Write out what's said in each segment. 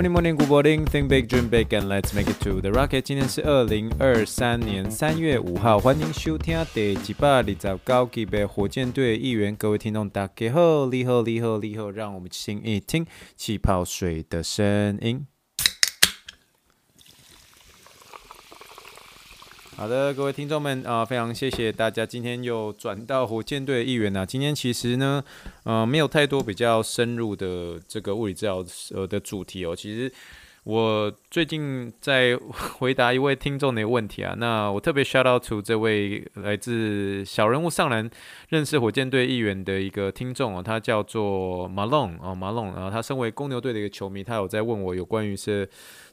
Morning, morning, good morning. Think big, dream big, and let's make it to the rocket. 今天是二零二三年三月五号，欢迎收听第几百二十九集的火箭队议员。各位听众，大家好，你好，你好，你好，让我们听一听气泡水的声音。好的，各位听众们啊、非常谢谢大家今天又转到火箭队议员啊。今天其实呢，呃，没有太多比较深入的这个物理治疗呃的主题哦。其实我最近在回答一位听众的问题啊，那我特别 shout out to 这位来自小人物上篮认识火箭队议员的一个听众哦，他叫做 Malone 哦，Malone 啊，他身为公牛队的一个球迷，他有在问我有关于是。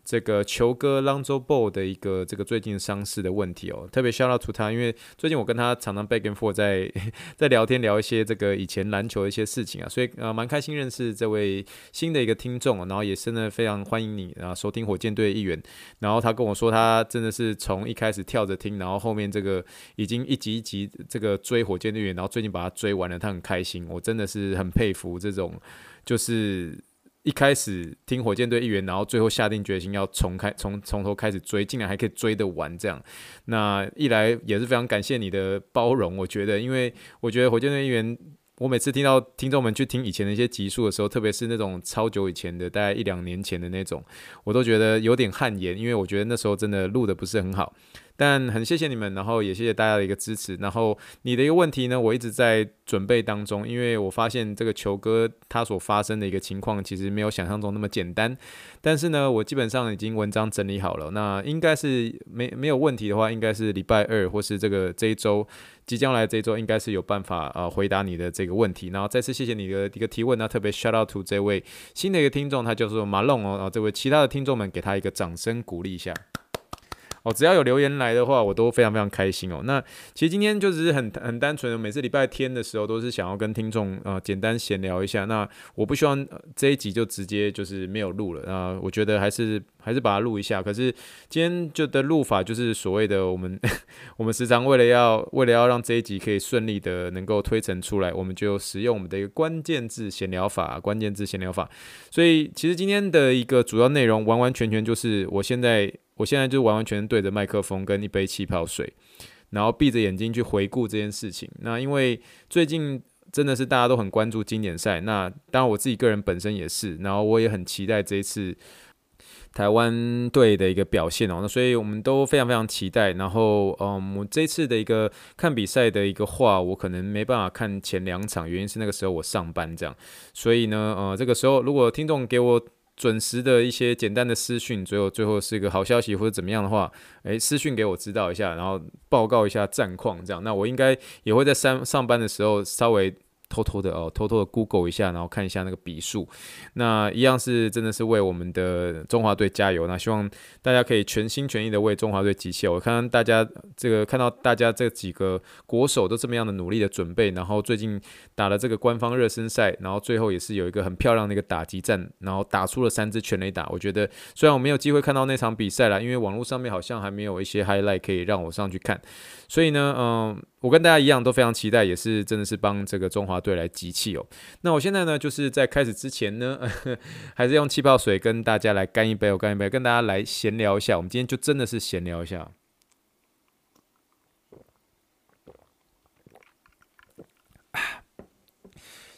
这个球哥 Lonzo b o 的一个这个最近伤势的问题哦，特别 shout out to 他，因为最近我跟他常常 back and For 在 在聊天聊一些这个以前篮球的一些事情啊，所以呃蛮开心认识这位新的一个听众，然后也真的非常欢迎你啊收听火箭队议员，然后他跟我说他真的是从一开始跳着听，然后后面这个已经一集一集这个追火箭队员，然后最近把他追完了，他很开心，我真的是很佩服这种就是。一开始听火箭队议员，然后最后下定决心要重开，从从头开始追，竟然还可以追得完这样。那一来也是非常感谢你的包容，我觉得，因为我觉得火箭队议员，我每次听到听众们去听以前的一些集数的时候，特别是那种超久以前的，大概一两年前的那种，我都觉得有点汗颜，因为我觉得那时候真的录的不是很好。但很谢谢你们，然后也谢谢大家的一个支持。然后你的一个问题呢，我一直在准备当中，因为我发现这个球哥他所发生的一个情况，其实没有想象中那么简单。但是呢，我基本上已经文章整理好了，那应该是没没有问题的话，应该是礼拜二或是这个这一周即将来这一周，应该是有办法呃回答你的这个问题。然后再次谢谢你的一个提问呢，特别 shout out to 这位新的一个听众，他叫做马龙哦，然后这位其他的听众们给他一个掌声鼓励一下。哦，只要有留言来的话，我都非常非常开心哦。那其实今天就是很很单纯的，每次礼拜天的时候都是想要跟听众呃简单闲聊一下。那我不希望这一集就直接就是没有录了啊，我觉得还是还是把它录一下。可是今天就的录法就是所谓的我们 我们时常为了要为了要让这一集可以顺利的能够推陈出来，我们就使用我们的一个关键字闲聊法，关键字闲聊法。所以其实今天的一个主要内容完完全全就是我现在。我现在就完完全全对着麦克风跟一杯气泡水，然后闭着眼睛去回顾这件事情。那因为最近真的是大家都很关注经典赛，那当然我自己个人本身也是，然后我也很期待这一次台湾队的一个表现哦。那所以我们都非常非常期待。然后，嗯，我这次的一个看比赛的一个话，我可能没办法看前两场，原因是那个时候我上班这样。所以呢，呃，这个时候如果听众给我。准时的一些简单的私讯，最后最后是一个好消息或者怎么样的话，诶，私讯给我知道一下，然后报告一下战况，这样，那我应该也会在三上班的时候稍微。偷偷的哦，偷偷的 Google 一下，然后看一下那个笔数。那一样是真的是为我们的中华队加油。那希望大家可以全心全意的为中华队集气。我看到大家这个看到大家这几个国手都这么样的努力的准备，然后最近打了这个官方热身赛，然后最后也是有一个很漂亮的一个打击战，然后打出了三支全垒打。我觉得虽然我没有机会看到那场比赛啦，因为网络上面好像还没有一些 highlight 可以让我上去看，所以呢，嗯。我跟大家一样都非常期待，也是真的是帮这个中华队来集气哦。那我现在呢，就是在开始之前呢，还是用气泡水跟大家来干一杯，我干一杯，跟大家来闲聊一下。我们今天就真的是闲聊一下。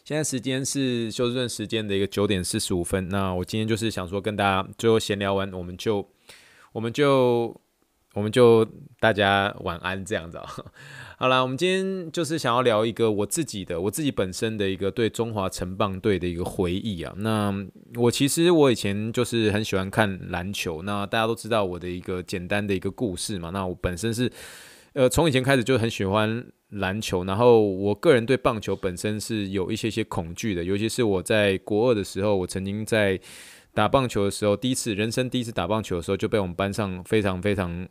现在时间是休斯顿时间的一个九点四十五分。那我今天就是想说，跟大家最后闲聊完，我们就，我们就。我们就大家晚安这样子啊，好啦，我们今天就是想要聊一个我自己的，我自己本身的一个对中华城棒队的一个回忆啊。那我其实我以前就是很喜欢看篮球，那大家都知道我的一个简单的一个故事嘛。那我本身是呃从以前开始就很喜欢篮球，然后我个人对棒球本身是有一些些恐惧的，尤其是我在国二的时候，我曾经在打棒球的时候，第一次人生第一次打棒球的时候，就被我们班上非常非常。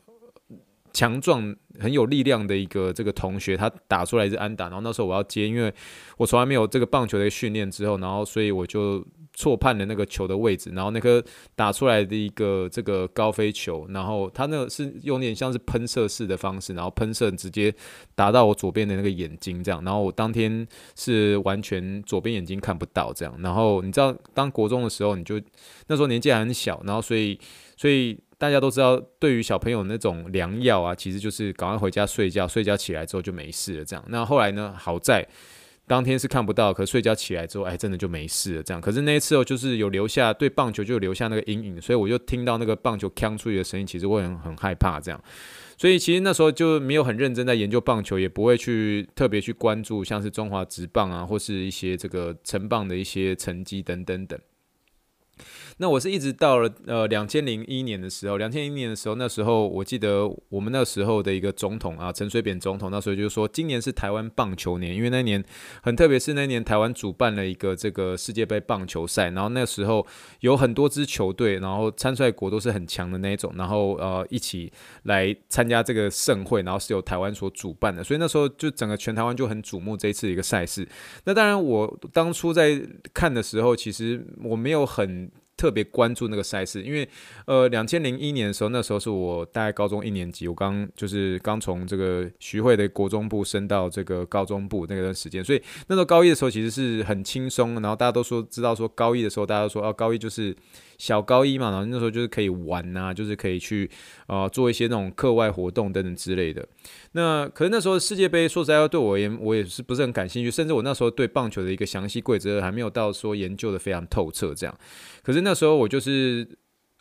强壮、很有力量的一个这个同学，他打出来是安打，然后那时候我要接，因为我从来没有这个棒球的训练之后，然后所以我就错判了那个球的位置，然后那颗打出来的一个这个高飞球，然后他那个是用点像是喷射式的方式，然后喷射直接打到我左边的那个眼睛这样，然后我当天是完全左边眼睛看不到这样，然后你知道当国中的时候，你就那时候年纪还很小，然后所以所以。大家都知道，对于小朋友那种良药啊，其实就是赶快回家睡觉，睡觉起来之后就没事了。这样，那后来呢？好在当天是看不到，可睡觉起来之后，哎，真的就没事了。这样，可是那一次哦，就是有留下对棒球就留下那个阴影，所以我就听到那个棒球锵出去的声音，其实我很很害怕。这样，所以其实那时候就没有很认真在研究棒球，也不会去特别去关注像是中华职棒啊，或是一些这个成棒的一些成绩等等等。那我是一直到了呃两千零一年的时候，两千零一年的时候，那时候我记得我们那时候的一个总统啊，陈水扁总统，那时候就是说今年是台湾棒球年，因为那年很特别，是那年台湾主办了一个这个世界杯棒球赛，然后那时候有很多支球队，然后参赛国都是很强的那一种，然后呃一起来参加这个盛会，然后是由台湾所主办的，所以那时候就整个全台湾就很瞩目这一次一个赛事。那当然，我当初在看的时候，其实我没有很。特别关注那个赛事，因为呃，两千零一年的时候，那时候是我大概高中一年级，我刚就是刚从这个徐汇的国中部升到这个高中部那段时间，所以那时候高一的时候其实是很轻松，然后大家都说知道说高一的时候，大家都说哦，高一就是。小高一嘛，然后那时候就是可以玩呐、啊，就是可以去呃做一些那种课外活动等等之类的。那可是那时候世界杯，说实在话，对我也，我也是不是很感兴趣，甚至我那时候对棒球的一个详细规则还没有到说研究的非常透彻这样。可是那时候我就是。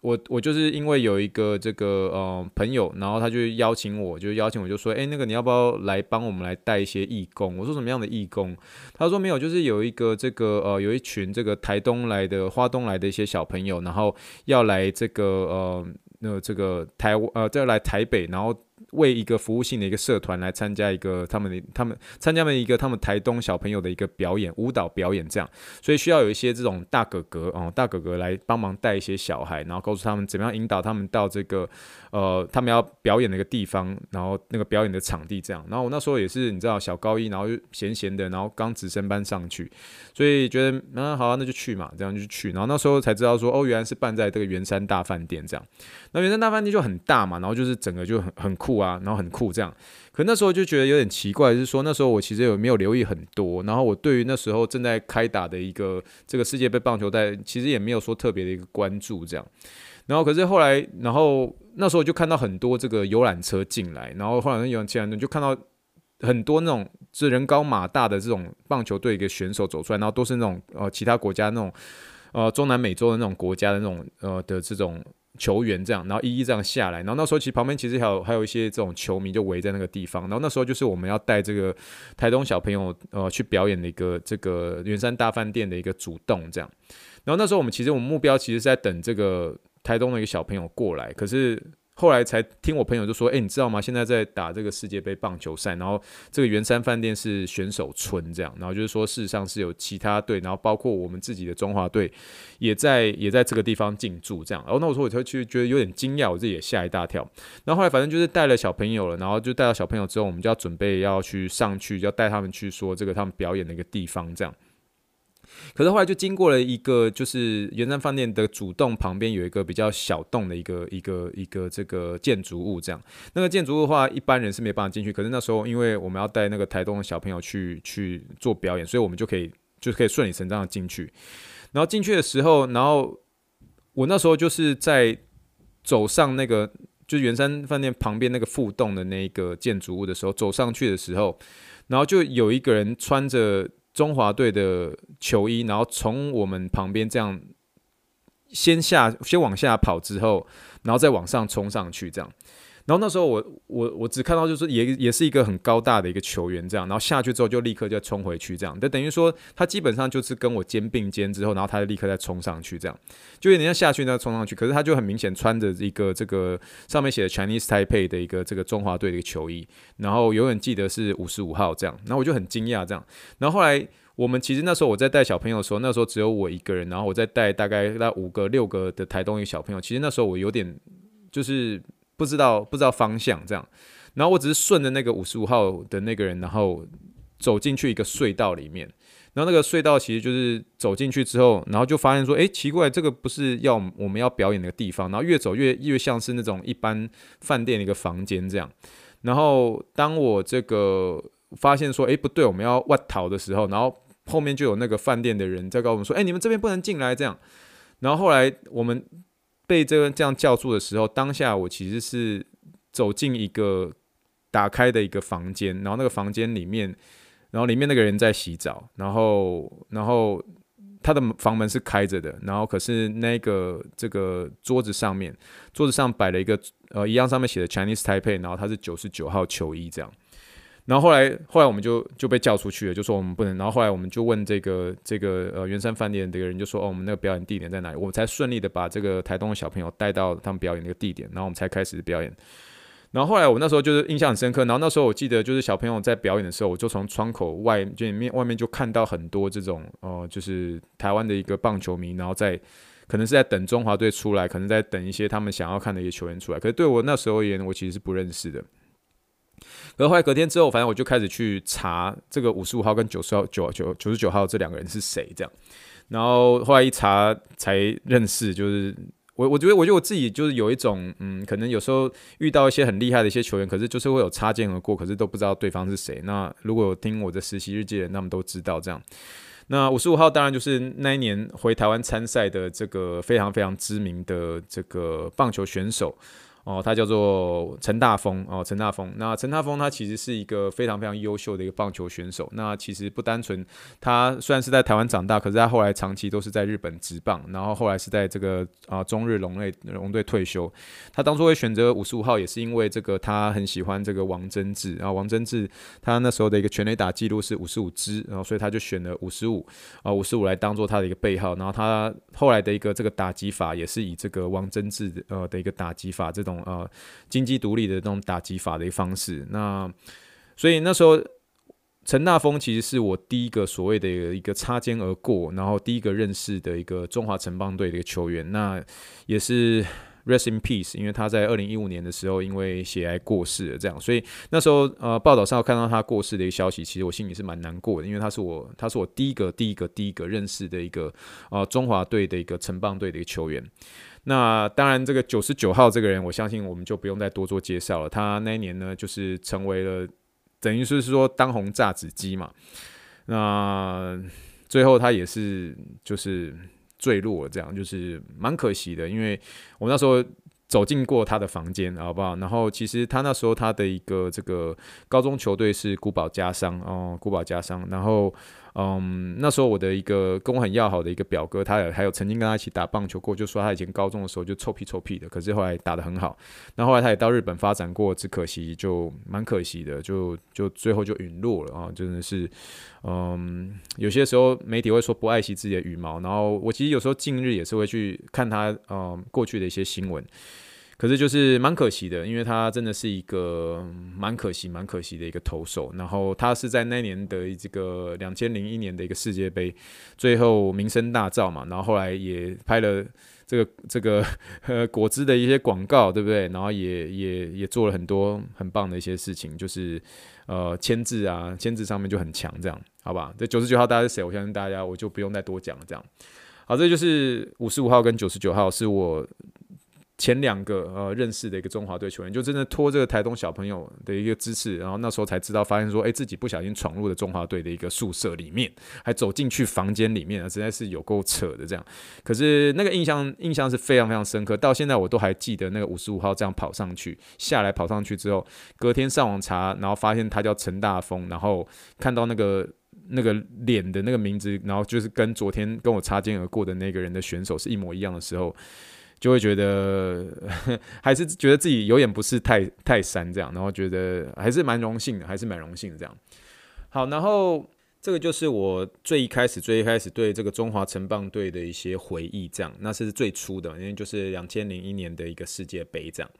我我就是因为有一个这个呃朋友，然后他就邀请我，就邀请我就说，诶，那个你要不要来帮我们来带一些义工？我说什么样的义工？他说没有，就是有一个这个呃有一群这个台东来的、花东来的一些小朋友，然后要来这个呃那这个台呃再来台北，然后。为一个服务性的一个社团来参加一个他们的他们参加了一个他们台东小朋友的一个表演舞蹈表演这样，所以需要有一些这种大哥哥哦大哥哥来帮忙带一些小孩，然后告诉他们怎么样引导他们到这个呃他们要表演的一个地方，然后那个表演的场地这样。然后我那时候也是你知道小高一，然后就闲闲的，然后刚直升班上去，所以觉得嗯、好啊那就去嘛，这样就去。然后那时候才知道说哦原来是办在这个圆山大饭店这样，那圆山大饭店就很大嘛，然后就是整个就很很酷。啊，然后很酷这样，可那时候就觉得有点奇怪，就是说那时候我其实有没有留意很多，然后我对于那时候正在开打的一个这个世界杯棒球赛，其实也没有说特别的一个关注这样，然后可是后来，然后那时候就看到很多这个游览车进来，然后后来游览车就看到很多那种是人高马大的这种棒球队一个选手走出来，然后都是那种呃其他国家那种呃中南美洲的那种国家的那种呃的这种。球员这样，然后一一这样下来，然后那时候其实旁边其实还有还有一些这种球迷就围在那个地方，然后那时候就是我们要带这个台东小朋友呃去表演的一个这个圆山大饭店的一个主动这样，然后那时候我们其实我们目标其实是在等这个台东的一个小朋友过来，可是。后来才听我朋友就说：“诶，你知道吗？现在在打这个世界杯棒球赛，然后这个圆山饭店是选手村这样，然后就是说事实上是有其他队，然后包括我们自己的中华队也在 也在这个地方进驻这样。然后那我说我就去觉得有点惊讶，我自己也吓一大跳。然后后来反正就是带了小朋友了，然后就带到小朋友之后，我们就要准备要去上去，要带他们去说这个他们表演的一个地方这样。”可是后来就经过了一个，就是圆山饭店的主洞旁边有一个比较小洞的一个一个一个这个建筑物，这样那个建筑物的话，一般人是没办法进去。可是那时候因为我们要带那个台东的小朋友去去做表演，所以我们就可以就可以顺理成章的进去。然后进去的时候，然后我那时候就是在走上那个就是圆山饭店旁边那个副栋的那个建筑物的时候，走上去的时候，然后就有一个人穿着。中华队的球衣，然后从我们旁边这样先下，先往下跑之后，然后再往上冲上去，这样。然后那时候我我我只看到就是也也是一个很高大的一个球员这样，然后下去之后就立刻就冲回去这样，就等于说他基本上就是跟我肩并肩之后，然后他就立刻再冲上去这样，就有点像下去那冲上去，可是他就很明显穿着一个这个上面写的 Chinese Taipei 的一个这个中华队的一个球衣，然后永远记得是五十五号这样，然后我就很惊讶这样，然后后来我们其实那时候我在带小朋友的时候，那时候只有我一个人，然后我在带大概那五个六个的台东一个小朋友，其实那时候我有点就是。不知道不知道方向这样，然后我只是顺着那个五十五号的那个人，然后走进去一个隧道里面。然后那个隧道其实就是走进去之后，然后就发现说，哎，奇怪，这个不是要我们要表演的地方。然后越走越越像是那种一般饭店的一个房间这样。然后当我这个发现说，哎，不对，我们要外逃的时候，然后后面就有那个饭店的人在告诉我们说，哎，你们这边不能进来这样。然后后来我们被这个这样叫住的时候，当下我其实是走进一个打开的一个房间，然后那个房间里面。然后里面那个人在洗澡，然后然后他的房门是开着的，然后可是那个这个桌子上面，桌子上摆了一个呃一样上面写的 Chinese Taipei，然后他是九十九号球衣这样。然后后来后来我们就就被叫出去了，就说我们不能。然后后来我们就问这个这个呃圆山饭店的这个人，就说哦我们那个表演地点在哪里？我们才顺利的把这个台东的小朋友带到他们表演那个地点，然后我们才开始表演。然后后来我那时候就是印象很深刻，然后那时候我记得就是小朋友在表演的时候，我就从窗口外就里面外面就看到很多这种哦、呃，就是台湾的一个棒球迷，然后在可能是在等中华队出来，可能在等一些他们想要看的一些球员出来。可是对我那时候而言，我其实是不认识的。可是后来隔天之后，反正我就开始去查这个五十五号跟九十号九九九十九号这两个人是谁这样，然后后来一查才认识，就是。我我觉得，我觉得我自己就是有一种，嗯，可能有时候遇到一些很厉害的一些球员，可是就是会有擦肩而过，可是都不知道对方是谁。那如果有听我的实习日记的人，那么都知道这样。那五十五号当然就是那一年回台湾参赛的这个非常非常知名的这个棒球选手。哦，他叫做陈大峰哦，陈大峰。那陈大峰他其实是一个非常非常优秀的一个棒球选手。那其实不单纯，他虽然是在台湾长大，可是他后来长期都是在日本职棒，然后后来是在这个啊中日龙类龙队退休。他当初会选择五十五号，也是因为这个他很喜欢这个王贞治，然后王贞治他那时候的一个全垒打记录是五十五支，然后所以他就选了五十五啊五十五来当做他的一个背号。然后他后来的一个这个打击法也是以这个王贞治呃的一个打击法这种。呃，经济独立的这种打击法的一方式，那所以那时候陈大峰其实是我第一个所谓的一个擦肩而过，然后第一个认识的一个中华城邦队的一个球员，那也是 rest in peace，因为他在二零一五年的时候因为血癌过世了，这样，所以那时候呃报道上看到他过世的一个消息，其实我心里是蛮难过的，因为他是我他是我第一个第一个第一个认识的一个呃中华队的一个城棒队的一个球员。那当然，这个九十九号这个人，我相信我们就不用再多做介绍了。他那一年呢，就是成为了等于是说当红炸子鸡嘛。那最后他也是就是坠落，这样就是蛮可惜的。因为我那时候走进过他的房间，好不好？然后其实他那时候他的一个这个高中球队是古堡加商哦，古堡加商，然后。嗯，那时候我的一个跟我很要好的一个表哥，他有还有曾经跟他一起打棒球过，就说他以前高中的时候就臭屁臭屁的，可是后来打得很好。那后来他也到日本发展过，只可惜就蛮可惜的，就就最后就陨落了啊！真的是，嗯，有些时候媒体会说不爱惜自己的羽毛，然后我其实有时候近日也是会去看他嗯过去的一些新闻。可是就是蛮可惜的，因为他真的是一个蛮可惜、蛮可惜的一个投手。然后他是在那年的这个两千零一年的一个世界杯，最后名声大噪嘛。然后后来也拍了这个这个呃 果汁的一些广告，对不对？然后也也也做了很多很棒的一些事情，就是呃签字啊，签字上面就很强，这样好吧？这九十九号大家是谁？我相信大家我就不用再多讲了。这样好，这就是五十五号跟九十九号是我。前两个呃认识的一个中华队球员，就真的托这个台东小朋友的一个支持，然后那时候才知道，发现说，哎，自己不小心闯入了中华队的一个宿舍里面，还走进去房间里面啊，实在是有够扯的这样。可是那个印象印象是非常非常深刻，到现在我都还记得那个五十五号这样跑上去，下来跑上去之后，隔天上网查，然后发现他叫陈大峰，然后看到那个那个脸的那个名字，然后就是跟昨天跟我擦肩而过的那个人的选手是一模一样的时候。就会觉得 还是觉得自己有点不是太太山这样，然后觉得还是蛮荣幸的，还是蛮荣幸的这样。好，然后这个就是我最一开始最一开始对这个中华城棒队的一些回忆，这样，那是最初的，因为就是两千零一年的一个世界杯这样。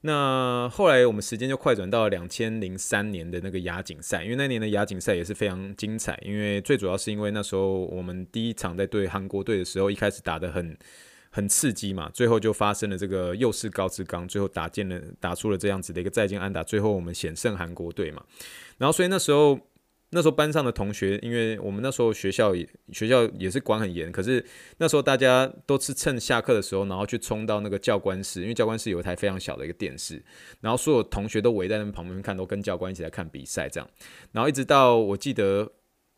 那后来我们时间就快转到了两千零三年的那个亚锦赛，因为那年的亚锦赛也是非常精彩，因为最主要是因为那时候我们第一场在对韩国队的时候，一开始打得很。很刺激嘛，最后就发生了这个又是高志刚，最后打进了打出了这样子的一个再见安打，最后我们险胜韩国队嘛，然后所以那时候。那时候班上的同学，因为我们那时候学校也学校也是管很严，可是那时候大家都是趁下课的时候，然后去冲到那个教官室，因为教官室有一台非常小的一个电视，然后所有同学都围在那旁边看，都跟教官一起来看比赛这样，然后一直到我记得。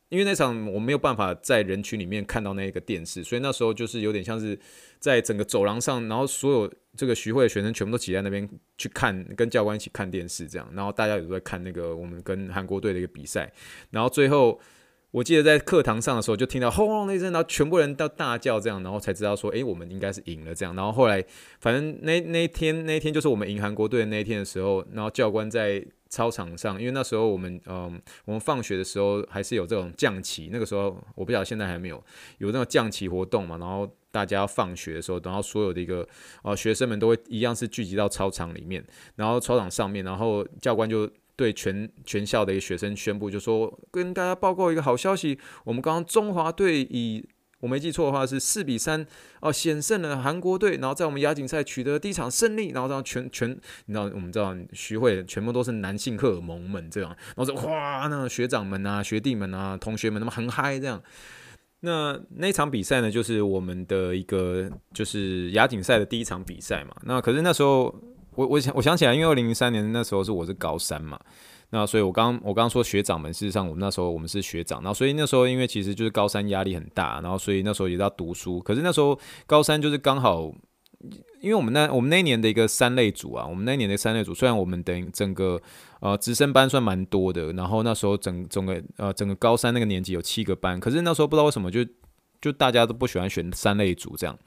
因为那场我没有办法在人群里面看到那个电视，所以那时候就是有点像是在整个走廊上，然后所有这个徐汇的学生全部都挤在那边去看，跟教官一起看电视这样，然后大家也都在看那个我们跟韩国队的一个比赛，然后最后。我记得在课堂上的时候，就听到轰隆一声，然后全部人都大叫，这样，然后才知道说，诶，我们应该是赢了这样。然后后来，反正那那一天那一天就是我们赢韩国队的那一天的时候，然后教官在操场上，因为那时候我们，嗯，我们放学的时候还是有这种降旗，那个时候我不晓得现在还没有有那种降旗活动嘛。然后大家放学的时候，然后所有的一个呃学生们都会一样是聚集到操场里面，然后操场上面，然后教官就。对全全校的一个学生宣布，就说跟大家报告一个好消息，我们刚刚中华队以我没记错的话是四比三哦险胜了韩国队，然后在我们亚锦赛取得第一场胜利，然后让全全你知道我们知道徐汇全部都是男性荷尔蒙们这样，然后说哇那学长们啊学弟们啊同学们那么很嗨这样，那那场比赛呢就是我们的一个就是亚锦赛的第一场比赛嘛，那可是那时候。我我想我想起来，因为二零零三年那时候是我是高三嘛，那所以我刚我刚刚说学长们，事实上我们那时候我们是学长，然后所以那时候因为其实就是高三压力很大，然后所以那时候也要读书，可是那时候高三就是刚好，因为我们那我们那一年的一个三类组啊，我们那一年的三类组，虽然我们等整个呃直升班算蛮多的，然后那时候整整个呃整个高三那个年级有七个班，可是那时候不知道为什么就就大家都不喜欢选三类组这样。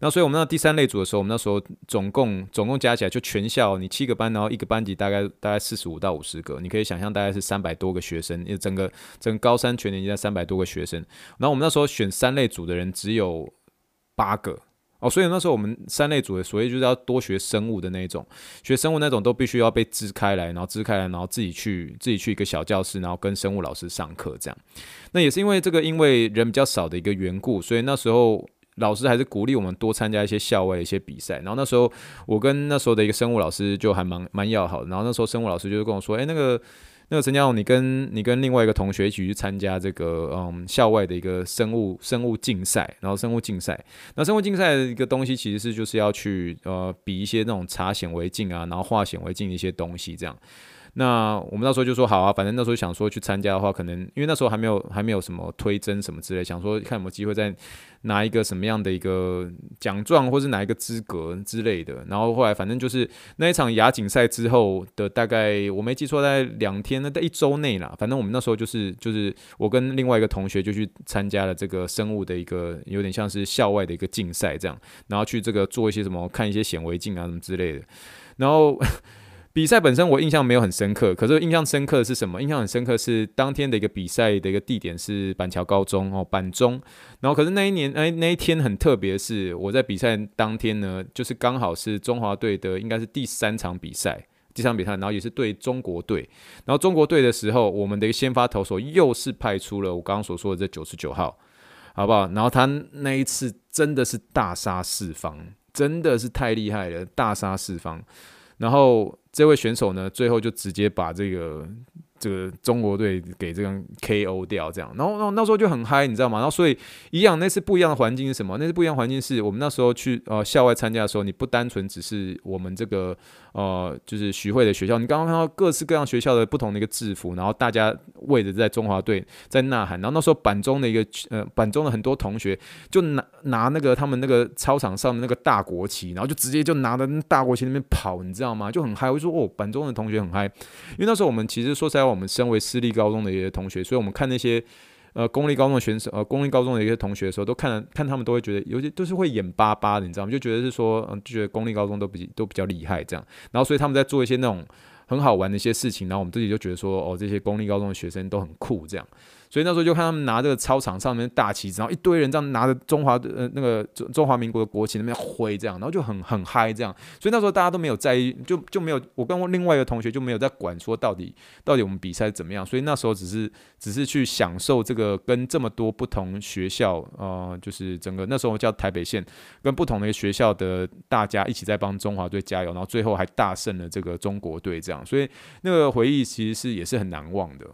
那所以，我们到第三类组的时候，我们那时候总共总共加起来，就全校你七个班，然后一个班级大概大概四十五到五十个，你可以想象大概是三百多个学生，因为整个整个高三全年级在三百多个学生。然后我们那时候选三类组的人只有八个哦，所以那时候我们三类组的所谓就是要多学生物的那种，学生物那种都必须要被支开来，然后支开来，然后自己去自己去一个小教室，然后跟生物老师上课这样。那也是因为这个，因为人比较少的一个缘故，所以那时候。老师还是鼓励我们多参加一些校外的一些比赛，然后那时候我跟那时候的一个生物老师就还蛮蛮要好的，然后那时候生物老师就跟我说，哎，那个那个陈家荣，你跟你跟另外一个同学一起去参加这个嗯校外的一个生物生物竞赛，然后生物竞赛，那生物竞赛的一个东西其实是就是要去呃比一些那种查显微镜啊，然后化显微镜的一些东西这样。那我们那时候就说好啊，反正那时候想说去参加的话，可能因为那时候还没有还没有什么推甄什么之类，想说看有没有机会再拿一个什么样的一个奖状，或是拿一个资格之类的。然后后来反正就是那一场亚锦赛之后的大概我没记错，在两天那在一周内啦。反正我们那时候就是就是我跟另外一个同学就去参加了这个生物的一个有点像是校外的一个竞赛这样，然后去这个做一些什么看一些显微镜啊什么之类的，然后。比赛本身我印象没有很深刻，可是印象深刻的是什么？印象很深刻是当天的一个比赛的一个地点是板桥高中哦，板中。然后可是那一年哎 那一天很特别，是我在比赛当天呢，就是刚好是中华队的应该是第三场比赛，第三场比赛，然后也是对中国队。然后中国队的时候，我们的一个先发投手又是派出了我刚刚所说的这九十九号，好不好？然后他那一次真的是大杀四方，真的是太厉害了，大杀四方。然后这位选手呢，最后就直接把这个。这个中国队给这样 KO 掉，这样，然后，那那时候就很嗨，你知道吗？然后所以一样，那次不一样的环境是什么？那次不一样的环境是我们那时候去呃校外参加的时候，你不单纯只是我们这个呃就是徐汇的学校，你刚刚看到各式各样学校的不同的一个制服，然后大家为着在中华队在呐喊，然后那时候板中的一个呃板中的很多同学就拿拿那个他们那个操场上的那个大国旗，然后就直接就拿着大国旗那边跑，你知道吗？就很嗨，我就说哦板中的同学很嗨，因为那时候我们其实说实在话。我们身为私立高中的一些同学，所以我们看那些呃公立高中的选手，呃公立高中的一些同学的时候，都看看他们都会觉得有些都是会眼巴巴的，你知道吗？就觉得是说，嗯，就觉得公立高中都比都比较厉害这样。然后所以他们在做一些那种很好玩的一些事情，然后我们自己就觉得说，哦，这些公立高中的学生都很酷这样。所以那时候就看他们拿这个操场上面大旗，然后一堆人这样拿着中华呃那个中中华民国的国旗那边挥这样，然后就很很嗨这样。所以那时候大家都没有在意，就就没有我跟我另外一个同学就没有在管说到底到底我们比赛怎么样。所以那时候只是只是去享受这个跟这么多不同学校呃，就是整个那时候叫台北县跟不同的学校的大家一起在帮中华队加油，然后最后还大胜了这个中国队这样。所以那个回忆其实是也是很难忘的。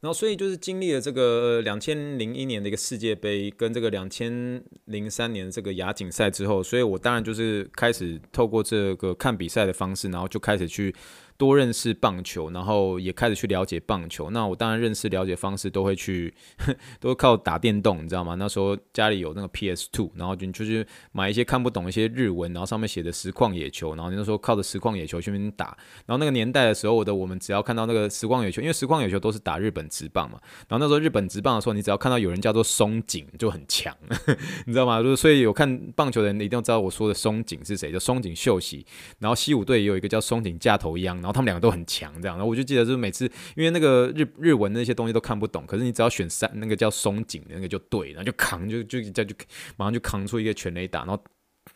然后，所以就是经历了这个两千零一年的一个世界杯，跟这个两千零三年这个亚锦赛之后，所以我当然就是开始透过这个看比赛的方式，然后就开始去。多认识棒球，然后也开始去了解棒球。那我当然认识了解方式都会去，都靠打电动，你知道吗？那时候家里有那个 PS2，然后就就去买一些看不懂一些日文，然后上面写的实况野球，然后那时候靠着实况野球去那边打。然后那个年代的时候，我的我们只要看到那个实况野球，因为实况野球都是打日本职棒嘛。然后那时候日本职棒的时候，你只要看到有人叫做松井就很强，你知道吗？就是所以有看棒球的人一定要知道我说的松井是谁，叫松井秀喜。然后西武队也有一个叫松井架头央，然后。他们两个都很强，这样，然后我就记得，就是每次因为那个日日文那些东西都看不懂，可是你只要选三那个叫松井的那个就对，然后就扛，就就就就马上就扛出一个全雷打，然后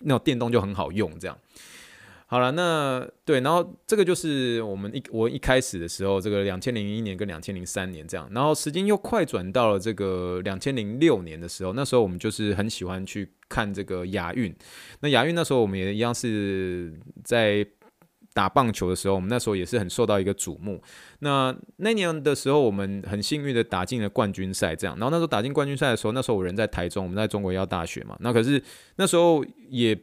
那种电动就很好用，这样。好了，那对，然后这个就是我们一我一开始的时候，这个两千零一年跟两千零三年这样，然后时间又快转到了这个两千零六年的时候，那时候我们就是很喜欢去看这个亚运，那亚运那时候我们也一样是在。打棒球的时候，我们那时候也是很受到一个瞩目。那那年的时候，我们很幸运的打进了冠军赛，这样。然后那时候打进冠军赛的时候，那时候我人在台中，我们在中国医药大学嘛。那可是那时候也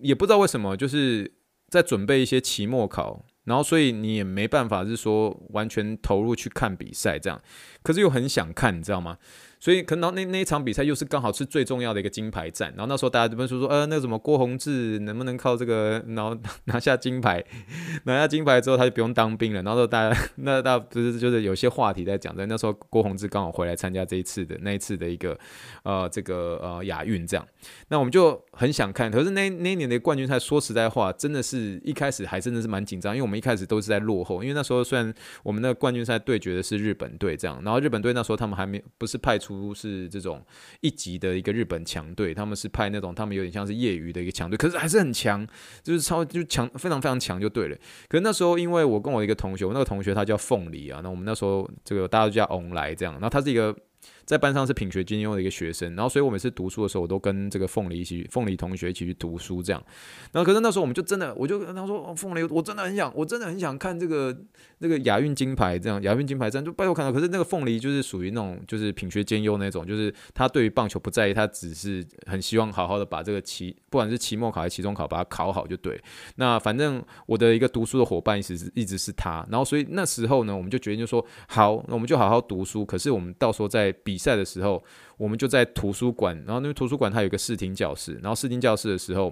也不知道为什么，就是在准备一些期末考，然后所以你也没办法是说完全投入去看比赛这样。可是又很想看，你知道吗？所以可能那那一场比赛又是刚好是最重要的一个金牌战，然后那时候大家这边说说，呃，那个什么郭宏志能不能靠这个，然后拿下金牌，拿下金牌之后他就不用当兵了，然后大家那大家不是就是有些话题在讲，在那时候郭宏志刚好回来参加这一次的那一次的一个呃这个呃亚运这样，那我们就很想看，可是那那一年的冠军赛说实在话，真的是一开始还真的是蛮紧张，因为我们一开始都是在落后，因为那时候虽然我们那个冠军赛对决的是日本队这样，然后日本队那时候他们还没不是派出。不是这种一级的一个日本强队，他们是派那种他们有点像是业余的一个强队，可是还是很强，就是超就强非常非常强就对了。可是那时候因为我跟我一个同学，我那个同学他叫凤梨啊，那我们那时候这个大家都叫翁来这样，那他是一个。在班上是品学兼优的一个学生，然后所以我每次读书的时候，我都跟这个凤梨一起，凤梨同学一起去读书这样。然后可是那时候我们就真的，我就跟他说，凤梨，我真的很想，我真的很想看这个那个亚运金牌这样，亚运金牌这样就拜托看到。可是那个凤梨就是属于那种就是品学兼优那种，就是他对于棒球不在意，他只是很希望好好的把这个期，不管是期末考还是期中考，把它考好就对。那反正我的一个读书的伙伴一直是一直是他，然后所以那时候呢，我们就决定就说好，那我们就好好读书。可是我们到时候在比比赛的时候，我们就在图书馆，然后那个图书馆它有一个视听教室，然后视听教室的时候，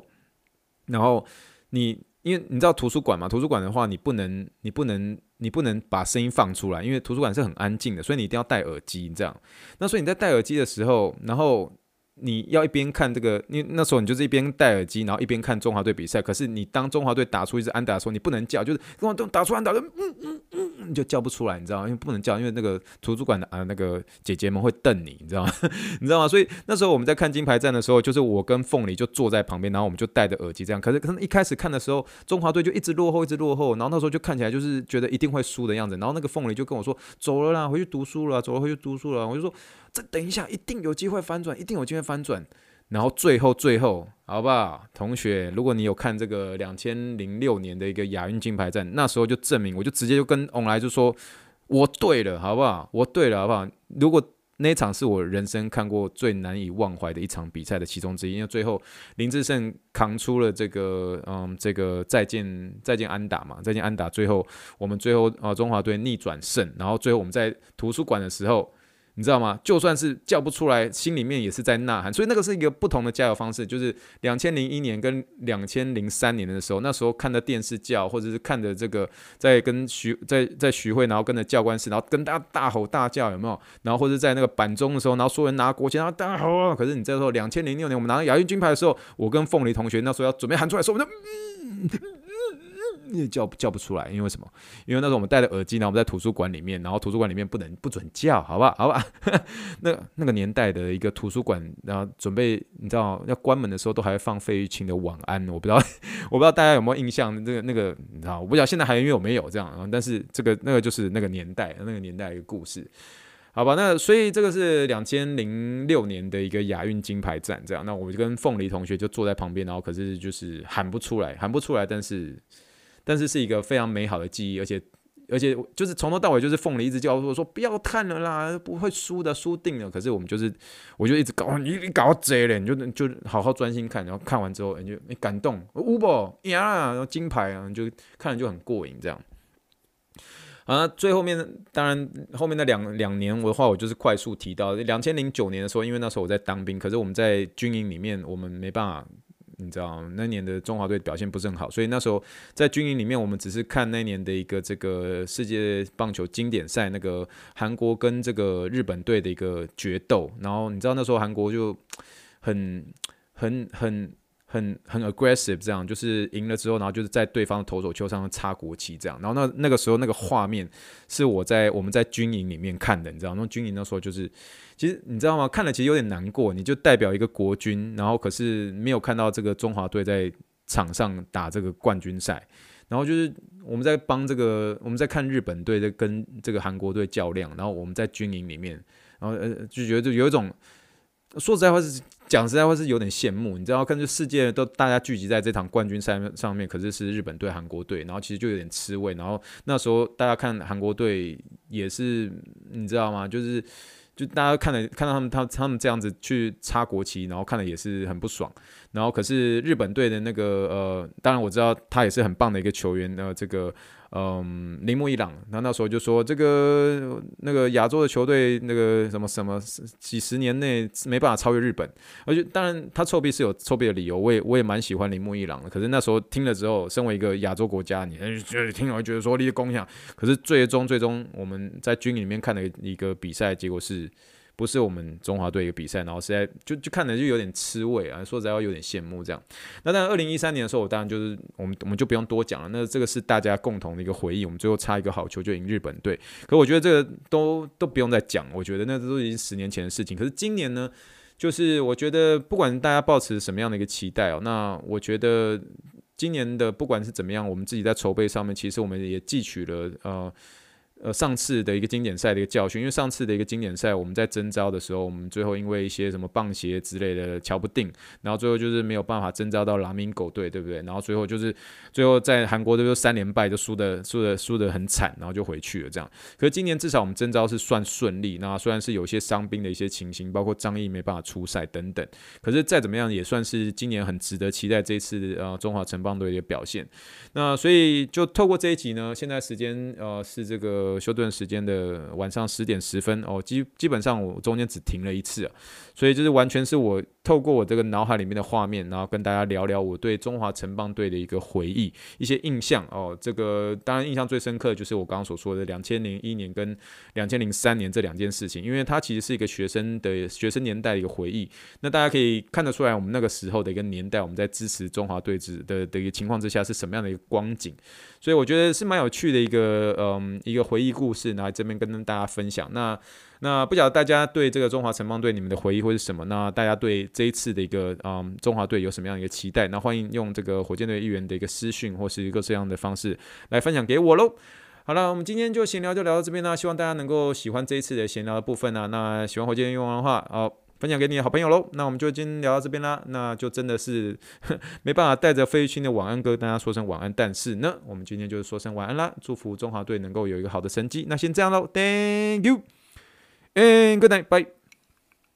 然后你因为你知道图书馆嘛，图书馆的话你不能你不能你不能把声音放出来，因为图书馆是很安静的，所以你一定要戴耳机，这样。那所以你在戴耳机的时候，然后。你要一边看这个，你那时候你就是一边戴耳机，然后一边看中华队比赛。可是你当中华队打出一支安打的时候，你不能叫，就是中华队打出安打的，嗯嗯嗯，你就叫不出来，你知道吗？因为不能叫，因为那个图书馆的啊那个姐姐们会瞪你，你知道吗？你知道吗？所以那时候我们在看金牌战的时候，就是我跟凤梨就坐在旁边，然后我们就戴着耳机这样。可是可能一开始看的时候，中华队就一直落后，一直落后，然后那时候就看起来就是觉得一定会输的样子。然后那个凤梨就跟我说：“走了啦，回去读书了，走了回去读书了。”我就说。再等一下，一定有机会翻转，一定有机会翻转。然后最后最后，好不好，同学？如果你有看这个两千零六年的一个亚运金牌战，那时候就证明，我就直接就跟翁来就说，我对了，好不好？我对了，好不好？如果那一场是我人生看过最难以忘怀的一场比赛的其中之一，因为最后林志胜扛出了这个，嗯，这个再见再见安打嘛，再见安打，最后我们最后啊中华队逆转胜，然后最后我们在图书馆的时候。你知道吗？就算是叫不出来，心里面也是在呐喊。所以那个是一个不同的加油方式，就是两千零一年跟两千零三年的时候，那时候看着电视叫，或者是看着这个在跟徐在在徐汇，然后跟着教官室，然后跟大家大吼大叫，有没有？然后或者在那个板中的时候，然后所有人拿国旗，然后大吼啊！可是你这时候两千零六年我们拿到亚运金牌的时候，我跟凤梨同学那时候要准备喊出来的时候，我们就嗯。叫叫不出来，因为什么？因为那时候我们戴着耳机，然后我们在图书馆里面，然后图书馆里面不能不准叫，好不好？吧？那那个年代的一个图书馆，然后准备你知道要关门的时候，都还会放费玉清的《晚安》，我不知道 我不知道大家有没有印象？那个那个你知道？我不知道现在还有没有这样，但是这个那个就是那个年代那个年代一个故事。好吧，那所以这个是两千零六年的一个亚运金牌战，这样，那我就跟凤梨同学就坐在旁边，然后可是就是喊不出来，喊不出来，但是但是是一个非常美好的记忆，而且而且就是从头到尾就是凤梨一直叫我说不要看了啦，不会输的，输定了。可是我们就是我就一直搞你你搞贼了，你就就好好专心看，然后看完之后你就感动，乌宝呀，然后金牌啊，就看了就很过瘾这样。啊，最后面当然后面那两两年我的话，我就是快速提到两千零九年的时候，因为那时候我在当兵，可是我们在军营里面，我们没办法，你知道那年的中华队表现不是很好，所以那时候在军营里面，我们只是看那年的一个这个世界棒球经典赛，那个韩国跟这个日本队的一个决斗，然后你知道那时候韩国就很很很。很很 aggressive，这样就是赢了之后，然后就是在对方的投手丘上插国旗，这样。然后那那个时候那个画面是我在我们在军营里面看的，你知道？那军营那时候就是，其实你知道吗？看了其实有点难过。你就代表一个国军，然后可是没有看到这个中华队在场上打这个冠军赛，然后就是我们在帮这个我们在看日本队在跟这个韩国队较量，然后我们在军营里面，然后呃就觉得就有一种说实在话是。讲实在话是有点羡慕，你知道，看这世界都大家聚集在这场冠军赛上面，可是是日本队、韩国队，然后其实就有点吃味。然后那时候大家看韩国队也是，你知道吗？就是就大家看了看到他们他他们这样子去插国旗，然后看了也是很不爽。然后可是日本队的那个呃，当然我知道他也是很棒的一个球员，呃，这个。嗯，铃木一朗，那那时候就说这个那个亚洲的球队，那个什么什么几十年内没办法超越日本，而且当然他臭屁是有臭屁的理由，我也我也蛮喜欢铃木一朗的。可是那时候听了之后，身为一个亚洲国家，你就听了觉得说你的功效，可是最终最终我们在军营里面看的一个比赛结果是。不是我们中华队一个比赛，然后实在就就看着就有点吃味啊，说实在话有点羡慕这样。那当然，二零一三年的时候，我当然就是我们我们就不用多讲了。那这个是大家共同的一个回忆，我们最后差一个好球就赢日本队。可我觉得这个都都不用再讲，我觉得那都已经十年前的事情。可是今年呢，就是我觉得不管大家抱持什么样的一个期待哦，那我觉得今年的不管是怎么样，我们自己在筹备上面，其实我们也汲取了呃。呃，上次的一个经典赛的一个教训，因为上次的一个经典赛，我们在征召的时候，我们最后因为一些什么棒鞋之类的瞧不定，然后最后就是没有办法征召到拉明狗队，对不对？然后最后就是最后在韩国队就三连败，就输的输的输的很惨，然后就回去了这样。可是今年至少我们征召是算顺利，那虽然是有些伤兵的一些情形，包括张毅没办法出赛等等，可是再怎么样也算是今年很值得期待这一次呃中华城邦队的表现。那所以就透过这一集呢，现在时间呃是这个。休顿时间的晚上十点十分哦，基基本上我中间只停了一次，所以就是完全是我透过我这个脑海里面的画面，然后跟大家聊聊我对中华城邦队的一个回忆、一些印象哦。这个当然印象最深刻的就是我刚刚所说的两千零一年跟两千零三年这两件事情，因为它其实是一个学生的学生年代的一个回忆。那大家可以看得出来，我们那个时候的一个年代，我们在支持中华队子的的一个情况之下是什么样的一个光景。所以我觉得是蛮有趣的一个嗯一个回忆故事，拿来这边跟大家分享。那那不晓得大家对这个中华城邦队你们的回忆会是什么？那大家对这一次的一个嗯中华队有什么样的一个期待？那欢迎用这个火箭队议员的一个私讯或是一个这样的方式来分享给我喽。好了，我们今天就闲聊就聊到这边啦，希望大家能够喜欢这一次的闲聊的部分啊。那喜欢火箭队议员的话，好。分享给你的好朋友喽，那我们就今天聊到这边啦，那就真的是没办法带着费玉清的晚安歌跟大家说声晚安，但是呢，我们今天就是说声晚安啦，祝福中华队能够有一个好的成绩，那先这样喽，Thank you えー、good night. Bye.